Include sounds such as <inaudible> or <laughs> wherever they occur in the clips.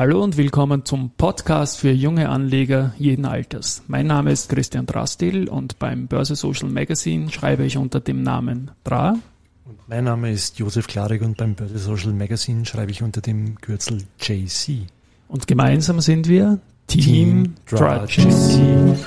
Hallo und willkommen zum Podcast für junge Anleger jeden Alters. Mein Name ist Christian Drastil und beim Börse Social Magazine schreibe ich unter dem Namen Dra. Und mein Name ist Josef Klarig und beim Börse Social Magazine schreibe ich unter dem Kürzel JC. Und gemeinsam sind wir Team, Team Drudge. Uff.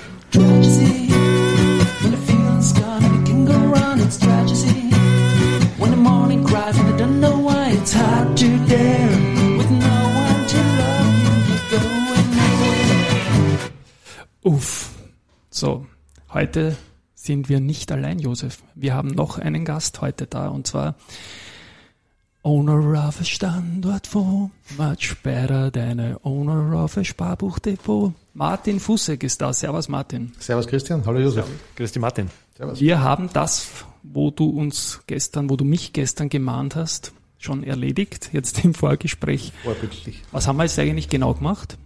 Heute sind wir nicht allein, Josef. Wir haben noch einen Gast heute da und zwar Owner of a Standortfonds, much better than a owner of a Sparbuchdepot. Martin Fussek ist da. Servus Martin. Servus Christian, hallo Josef. Grüß dich Martin. Servus. Wir haben das, wo du uns gestern, wo du mich gestern gemahnt hast, schon erledigt, jetzt im Vorgespräch. Vorbildlich. Was haben wir jetzt eigentlich genau gemacht?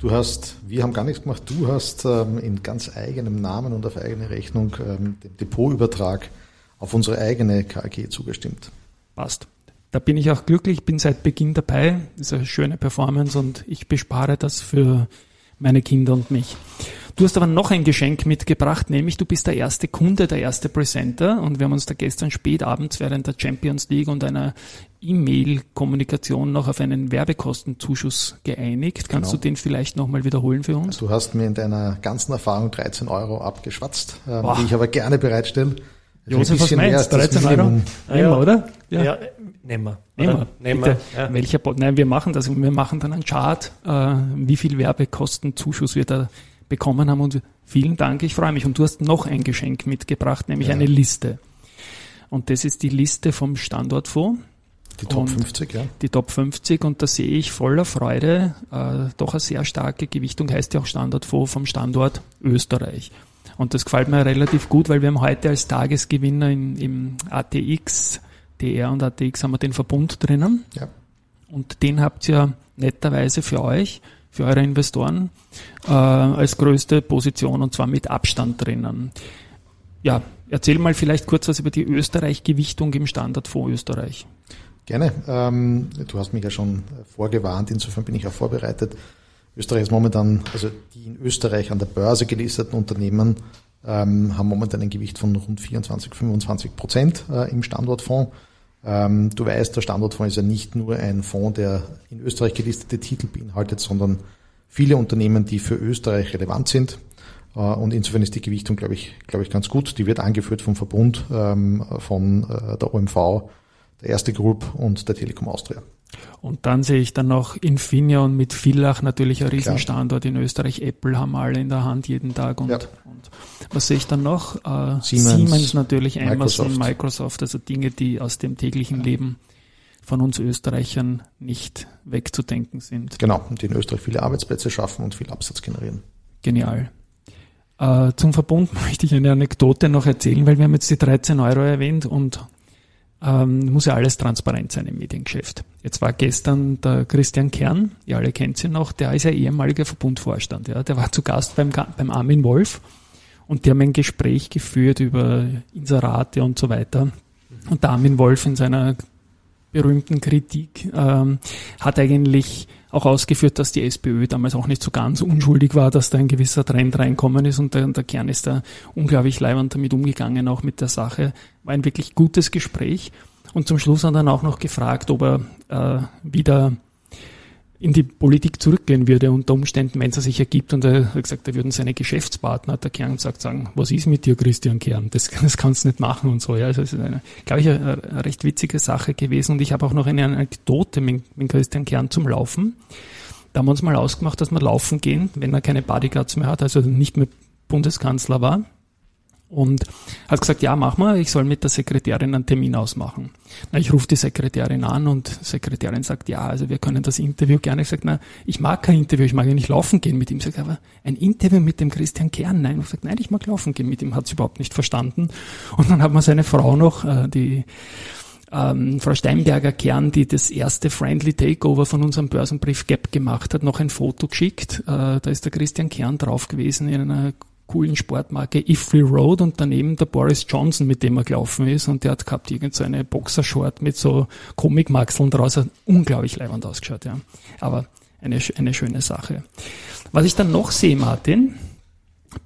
Du hast, wir haben gar nichts gemacht, du hast ähm, in ganz eigenem Namen und auf eigene Rechnung ähm, dem Depotübertrag auf unsere eigene KG zugestimmt. Passt. Da bin ich auch glücklich, bin seit Beginn dabei. Das ist eine schöne Performance und ich bespare das für meine Kinder und mich. Du hast aber noch ein Geschenk mitgebracht, nämlich du bist der erste Kunde, der erste Presenter und wir haben uns da gestern spät abends während der Champions League und einer E-Mail-Kommunikation noch auf einen Werbekostenzuschuss geeinigt. Kannst genau. du den vielleicht nochmal wiederholen für uns? Du hast mir in deiner ganzen Erfahrung 13 Euro abgeschwatzt, ähm, die ich aber gerne bereitstelle. Josef, was meinst 13 Euro? Nehmen wir, oder? Ja, ja nehmen wir. Nehmen wir. Nehmen wir. Ja. Welcher, nein, wir machen das. Wir machen dann einen Chart, äh, wie viel Werbekostenzuschuss wir da bekommen haben. Und vielen Dank, ich freue mich. Und du hast noch ein Geschenk mitgebracht, nämlich ja. eine Liste. Und das ist die Liste vom Standortfonds. Die Top 50, ja. Die Top 50 und da sehe ich voller Freude äh, doch eine sehr starke Gewichtung, heißt ja auch Standortfonds vom Standort Österreich. Und das gefällt mir relativ gut, weil wir haben heute als Tagesgewinner in, im ATX, DR und ATX haben wir den Verbund drinnen. Ja. Und den habt ihr netterweise für euch für eure Investoren äh, als größte Position und zwar mit Abstand drinnen. Ja, erzähl mal vielleicht kurz was über die Österreich-Gewichtung im Standardfonds Österreich. Gerne. Ähm, du hast mich ja schon vorgewarnt, insofern bin ich auch vorbereitet. Österreich ist momentan, also die in Österreich an der Börse gelisteten Unternehmen ähm, haben momentan ein Gewicht von rund 24, 25 Prozent äh, im Standortfonds. Ähm, du weißt, der Standortfonds ist ja nicht nur ein Fonds, der in Österreich gelistete Titel beinhaltet, sondern viele Unternehmen, die für Österreich relevant sind. Äh, und insofern ist die Gewichtung, glaube ich, glaube ich, ganz gut. Die wird angeführt vom Verbund ähm, von äh, der OMV, der Erste Group und der Telekom Austria. Und dann sehe ich dann noch Infineon mit Villach, natürlich ein Riesenstandort in Österreich. Apple haben alle in der Hand jeden Tag. Und, ja. und was sehe ich dann noch? Äh, Siemens, Siemens, natürlich, Amazon, Microsoft. Microsoft, also Dinge, die aus dem täglichen ja. Leben von uns Österreichern nicht wegzudenken sind. Genau, und die in Österreich viele Arbeitsplätze schaffen und viel Absatz generieren. Genial. Äh, zum Verbund <laughs> möchte ich eine Anekdote noch erzählen, weil wir haben jetzt die 13 Euro erwähnt und ähm, muss ja alles transparent sein im Mediengeschäft. Jetzt war gestern der Christian Kern, ihr alle kennt ihn noch, der ist ja ehemaliger Verbundvorstand, ja, der war zu Gast beim, beim Armin Wolf und die haben ein Gespräch geführt über Inserate und so weiter. Und der Armin Wolf in seiner berühmten Kritik ähm, hat eigentlich auch ausgeführt, dass die SPÖ damals auch nicht so ganz unschuldig war, dass da ein gewisser Trend reinkommen ist und der, der Kern ist da unglaublich leibend damit umgegangen, auch mit der Sache. War ein wirklich gutes Gespräch. Und zum Schluss hat er dann auch noch gefragt, ob er äh, wieder in die Politik zurückgehen würde unter Umständen, wenn es sich ergibt. Und er hat gesagt, da würden seine Geschäftspartner, der Kern gesagt, sagen, was ist mit dir, Christian Kern? Das, <laughs> das kannst du nicht machen und so. Ja, also es ist eine, glaube ich, eine, eine, recht witzige Sache gewesen. Und ich habe auch noch eine Anekdote mit, mit Christian Kern zum Laufen. Da haben wir uns mal ausgemacht, dass wir laufen gehen, wenn er keine Bodyguards mehr hat, also nicht mehr Bundeskanzler war und hat gesagt, ja, mach mal, ich soll mit der Sekretärin einen Termin ausmachen. Na, ich rufe die Sekretärin an und die Sekretärin sagt, ja, also wir können das Interview gerne. Ich sage, na, ich mag kein Interview, ich mag ja nicht laufen gehen mit ihm. Ich sage, aber ein Interview mit dem Christian Kern? Nein, ich sage, nein, ich mag laufen gehen mit ihm, hat sie überhaupt nicht verstanden. Und dann hat man seine Frau noch, äh, die ähm, Frau Steinberger Kern, die das erste Friendly Takeover von unserem Börsenbrief Gap gemacht hat, noch ein Foto geschickt. Äh, da ist der Christian Kern drauf gewesen in einer coolen Sportmarke Ifree Road und daneben der Boris Johnson, mit dem er gelaufen ist und der hat gehabt irgend so Boxershort mit so Comic-Maxeln draus, hat unglaublich leibend ausgeschaut, ja. Aber eine, eine schöne Sache. Was ich dann noch sehe, Martin,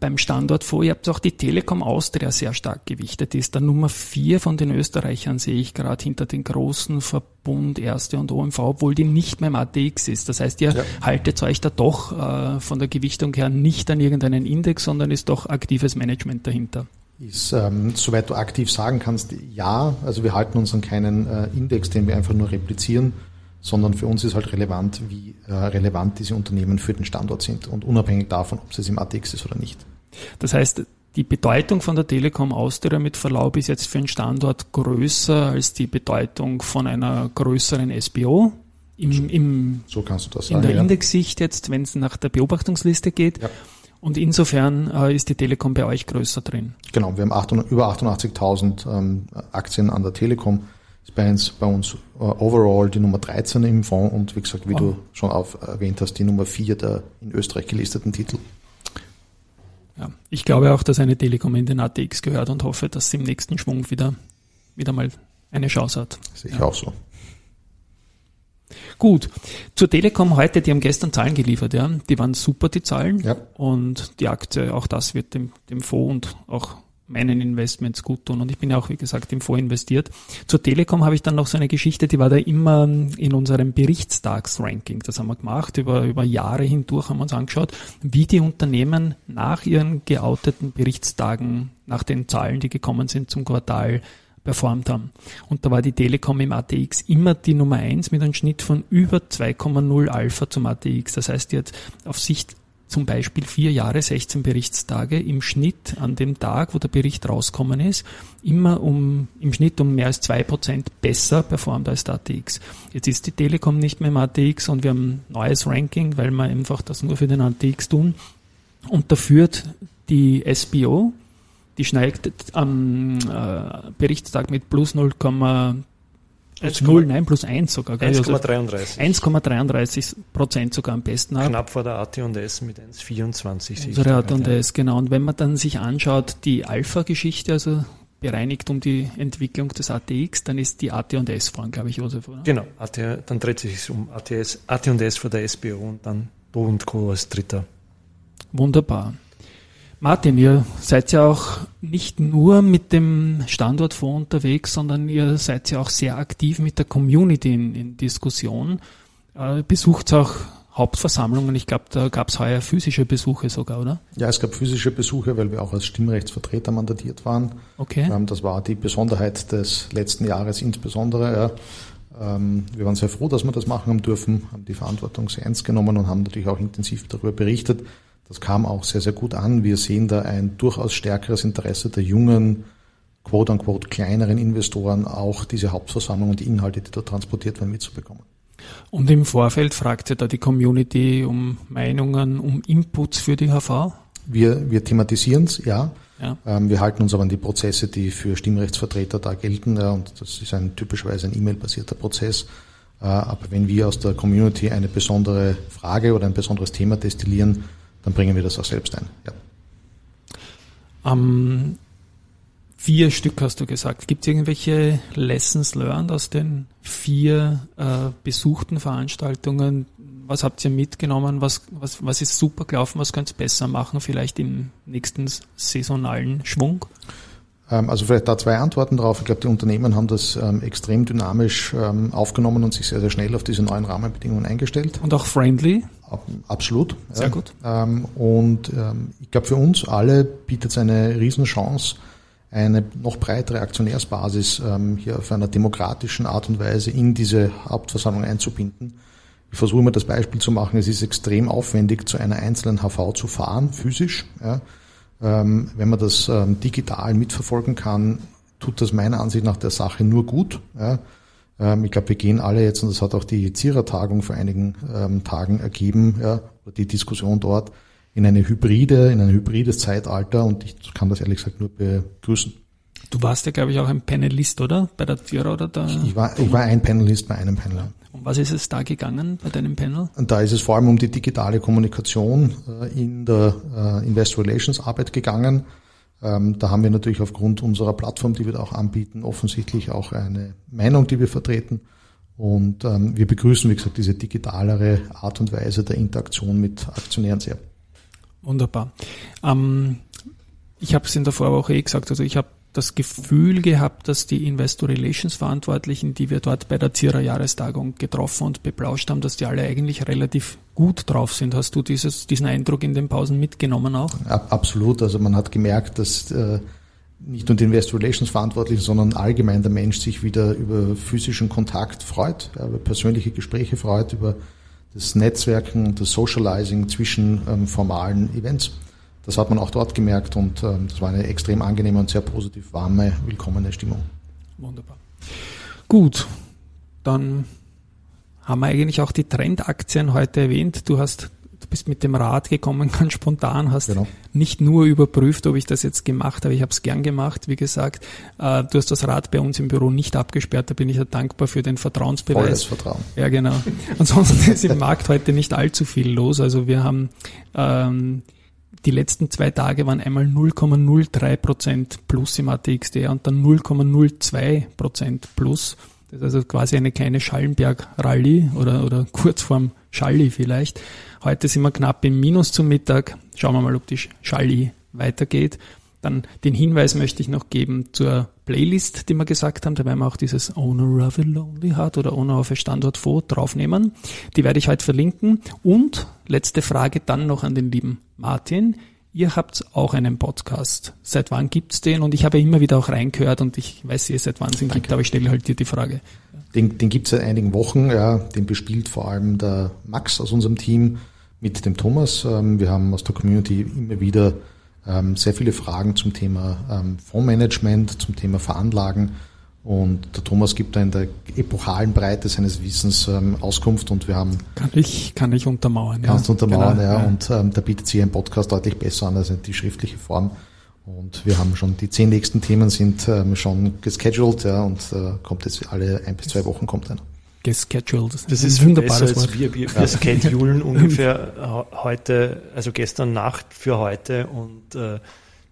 beim Standort vor, ihr habt auch die Telekom Austria sehr stark gewichtet. Die ist der Nummer vier von den Österreichern, sehe ich gerade hinter den großen Verbund Erste und OMV, obwohl die nicht mehr im ATX ist. Das heißt, ihr ja. haltet euch da doch äh, von der Gewichtung her nicht an irgendeinen Index, sondern ist doch aktives Management dahinter. Ist, ähm, soweit du aktiv sagen kannst, ja. Also wir halten uns an keinen äh, Index, den wir einfach nur replizieren sondern für uns ist halt relevant, wie äh, relevant diese Unternehmen für den Standort sind und unabhängig davon, ob es im ATX ist oder nicht. Das heißt, die Bedeutung von der Telekom Austria mit Verlaub ist jetzt für einen Standort größer als die Bedeutung von einer größeren SBO. Im, im, so kannst du das sagen. In der ja. Indexsicht jetzt, wenn es nach der Beobachtungsliste geht. Ja. Und insofern äh, ist die Telekom bei euch größer drin. Genau, wir haben 800, über 88.000 ähm, Aktien an der Telekom ist bei uns, bei uns uh, overall die Nummer 13 im Fonds und wie gesagt, wie oh. du schon auf, erwähnt hast, die Nummer 4 der in Österreich gelisteten Titel. Ja, ich glaube auch, dass eine Telekom in den ATX gehört und hoffe, dass sie im nächsten Schwung wieder, wieder mal eine Chance hat. Sehe ich ja. auch so. Gut, zur Telekom heute, die haben gestern Zahlen geliefert, ja. Die waren super, die Zahlen. Ja. Und die Aktie, auch das wird dem, dem Fonds und auch meinen Investments gut tun. Und ich bin ja auch, wie gesagt, im Fonds investiert. Zur Telekom habe ich dann noch so eine Geschichte, die war da immer in unserem Berichtstagsranking. Das haben wir gemacht. Über, über Jahre hindurch haben wir uns angeschaut, wie die Unternehmen nach ihren geouteten Berichtstagen, nach den Zahlen, die gekommen sind zum Quartal, performt haben. Und da war die Telekom im ATX immer die Nummer eins mit einem Schnitt von über 2,0 Alpha zum ATX. Das heißt, hat auf Sicht zum Beispiel vier Jahre, 16 Berichtstage im Schnitt an dem Tag, wo der Bericht rauskommen ist, immer um, im Schnitt um mehr als zwei Prozent besser performt als der ATX. Jetzt ist die Telekom nicht mehr im ATX und wir haben ein neues Ranking, weil wir einfach das nur für den ATX tun. Und da führt die SBO, die steigt am äh, Berichtstag mit plus 0,3 1,0, nein, plus 1 sogar. 1,33. 1,33 also Prozent sogar am besten ab. Knapp vor der AT&S mit 1,24. Unsere AT&S, genau. Und wenn man dann sich anschaut, die Alpha-Geschichte, also bereinigt um die Entwicklung des ATX, dann ist die AT&S vorne, glaube ich, Josef, oder? Genau, AT, dann dreht sich um ATS, AT&S vor der SBO und dann Do und Co. als Dritter. Wunderbar. Martin, ihr seid ja auch nicht nur mit dem Standortfonds unterwegs, sondern ihr seid ja auch sehr aktiv mit der Community in, in Diskussion. Äh, besucht auch Hauptversammlungen. Ich glaube, da gab es heuer physische Besuche sogar, oder? Ja, es gab physische Besuche, weil wir auch als Stimmrechtsvertreter mandatiert waren. Okay. Ähm, das war die Besonderheit des letzten Jahres insbesondere. Ja. Ähm, wir waren sehr froh, dass wir das machen haben dürfen, haben die Verantwortung sehr ernst genommen und haben natürlich auch intensiv darüber berichtet. Das kam auch sehr, sehr gut an. Wir sehen da ein durchaus stärkeres Interesse der jungen, quote-unquote kleineren Investoren, auch diese Hauptversammlung und die Inhalte, die da transportiert werden, mitzubekommen. Und im Vorfeld fragte da die Community um Meinungen, um Inputs für die HV? Wir, wir thematisieren es, ja. ja. Ähm, wir halten uns aber an die Prozesse, die für Stimmrechtsvertreter da gelten. Ja, und das ist ein typischerweise ein E-Mail-basierter Prozess. Äh, aber wenn wir aus der Community eine besondere Frage oder ein besonderes Thema destillieren, dann bringen wir das auch selbst ein. Ja. Ähm, vier Stück hast du gesagt. Gibt es irgendwelche Lessons learned aus den vier äh, besuchten Veranstaltungen? Was habt ihr mitgenommen? Was, was, was ist super gelaufen? Was könnt ihr besser machen? Vielleicht im nächsten saisonalen Schwung? Ähm, also vielleicht da zwei Antworten drauf. Ich glaube, die Unternehmen haben das ähm, extrem dynamisch ähm, aufgenommen und sich sehr, sehr schnell auf diese neuen Rahmenbedingungen eingestellt. Und auch friendly? Absolut. Sehr ja. gut. Ähm, und ähm, ich glaube, für uns alle bietet es eine Riesenchance, eine noch breitere Aktionärsbasis ähm, hier auf einer demokratischen Art und Weise in diese Hauptversammlung einzubinden. Ich versuche immer das Beispiel zu machen, es ist extrem aufwendig, zu einer einzelnen HV zu fahren, physisch. Ja. Ähm, wenn man das ähm, digital mitverfolgen kann, tut das meiner Ansicht nach der Sache nur gut. Ja. Ähm, ich glaube, wir gehen alle jetzt, und das hat auch die Zierer-Tagung vor einigen ähm, Tagen ergeben, ja, die Diskussion dort, in eine hybride, in ein hybrides Zeitalter und ich kann das ehrlich gesagt nur begrüßen. Du warst ja, glaube ich, auch ein Panelist, oder? Bei der Zierer oder da? Ich war, ich war ein Panelist bei einem Panel. Um was ist es da gegangen bei deinem Panel? Da ist es vor allem um die digitale Kommunikation äh, in der äh, Investor Relations Arbeit gegangen. Ähm, da haben wir natürlich aufgrund unserer Plattform, die wir da auch anbieten, offensichtlich auch eine Meinung, die wir vertreten. Und ähm, wir begrüßen, wie gesagt, diese digitalere Art und Weise der Interaktion mit Aktionären sehr. Wunderbar. Ähm, ich habe es in der Vorwoche eh gesagt, also ich habe das Gefühl gehabt, dass die Investor Relations Verantwortlichen, die wir dort bei der Zierer Jahrestagung getroffen und beplauscht haben, dass die alle eigentlich relativ gut drauf sind. Hast du dieses, diesen Eindruck in den Pausen mitgenommen auch? Absolut. Also man hat gemerkt, dass äh, nicht nur die Investor Relations Verantwortlichen, sondern allgemein der Mensch sich wieder über physischen Kontakt freut, über persönliche Gespräche freut, über das Netzwerken und das Socializing zwischen ähm, formalen Events. Das hat man auch dort gemerkt und ähm, das war eine extrem angenehme und sehr positiv warme, willkommene Stimmung. Wunderbar. Gut, dann haben wir eigentlich auch die Trendaktien heute erwähnt. Du hast du bist mit dem Rad gekommen, <laughs> ganz spontan, hast genau. nicht nur überprüft, ob ich das jetzt gemacht habe, ich habe es gern gemacht, wie gesagt. Äh, du hast das Rad bei uns im Büro nicht abgesperrt, da bin ich ja dankbar für den Vertrauensbeweis. Volles Vertrauen. Ja, genau. <laughs> Ansonsten ist im Markt heute nicht allzu viel los. Also wir haben ähm, die letzten zwei Tage waren einmal 0,03 Prozent plus im ATXD und dann 0,02 Prozent plus. Das ist also quasi eine kleine Schallenberg-Rallye oder, oder <laughs> kurz vorm Schalli vielleicht. Heute sind wir knapp im Minus zum Mittag. Schauen wir mal, ob die Schalli weitergeht. Dann den Hinweis möchte ich noch geben zur Playlist, die wir gesagt haben, da werden wir auch dieses Owner of a Lonely Heart oder Owner of a Standort Fo draufnehmen. Die werde ich heute verlinken. Und letzte Frage dann noch an den lieben Martin. Ihr habt auch einen Podcast. Seit wann gibt's den? Und ich habe immer wieder auch reingehört und ich weiß ihr seit wann es den gibt, aber ich stelle halt dir die Frage. Den, den gibt es seit einigen Wochen, ja. Den bespielt vor allem der Max aus unserem Team mit dem Thomas. Ähm, wir haben aus der Community immer wieder ähm, sehr viele Fragen zum Thema ähm, Fondsmanagement, zum Thema Veranlagen. Und der Thomas gibt da in der epochalen Breite seines Wissens ähm, Auskunft und wir haben. Kann ich, kann ich untermauern, ja. Kannst untermauern, genau, ja. ja. Und ähm, da bietet sich ein Podcast deutlich besser an als die schriftliche Form. Und wir haben schon, die zehn nächsten Themen sind ähm, schon gescheduled, ja, und äh, kommt jetzt alle ein bis zwei Wochen kommt einer gescheduled. Das, das ist ein wunderbares Wort. Wir, wir, wir schedulen <laughs> ungefähr heute, also gestern Nacht für heute und äh,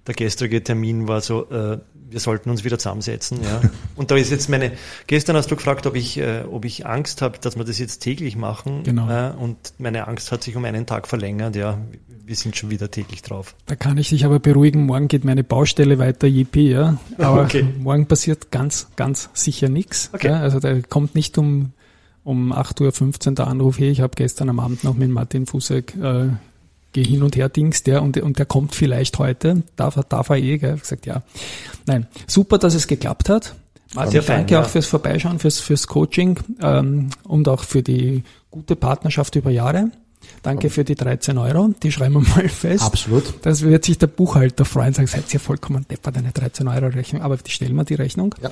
der gestrige Termin war so, äh, wir sollten uns wieder zusammensetzen. Ja. <laughs> Und da ist jetzt meine, gestern hast du gefragt, ob ich, äh, ob ich Angst habe, dass wir das jetzt täglich machen. Genau. Äh, und meine Angst hat sich um einen Tag verlängert. Ja, wir sind schon wieder täglich drauf. Da kann ich dich aber beruhigen, morgen geht meine Baustelle weiter, JP, ja. <laughs> Aber okay. morgen passiert ganz, ganz sicher nichts. Okay. Ja. Also da kommt nicht um um 8.15 Uhr der Anruf, hey, ich habe gestern am Abend noch mit Martin Fusek äh, geh hin und her Dings, der und, und der kommt vielleicht heute, darf darf er eh, gell? Ich gesagt, ja. Nein, super, dass es geklappt hat. Martin, danke fein, auch fürs Vorbeischauen, fürs, fürs Coaching ähm, und auch für die gute Partnerschaft über Jahre. Danke für die 13 Euro, die schreiben wir mal fest. Absolut. Das wird sich der Buchhalter freuen, sagen, seid ihr vollkommen deppert, eine 13 Euro Rechnung, aber die stellen wir die Rechnung. Ja.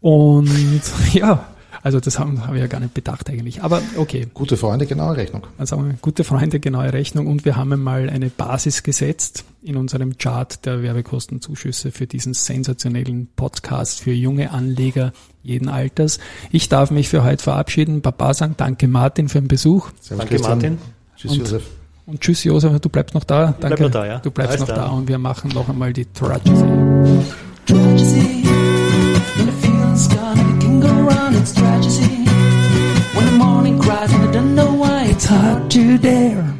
Und <laughs> ja, also das haben, haben wir ja gar nicht bedacht eigentlich. Aber okay. Gute Freunde, genaue Rechnung. Also gute Freunde, genaue Rechnung und wir haben einmal eine Basis gesetzt in unserem Chart der Werbekostenzuschüsse für diesen sensationellen Podcast für junge Anleger jeden Alters. Ich darf mich für heute verabschieden. Baba sagen, danke Martin für den Besuch. Servus, danke Christian. Martin. Tschüss und, Josef. Und tschüss Josef, du bleibst noch da. Danke. Bleib noch da, ja. Du bleibst Alles noch da. da und wir machen noch einmal die Tragedy. It's hard to dare.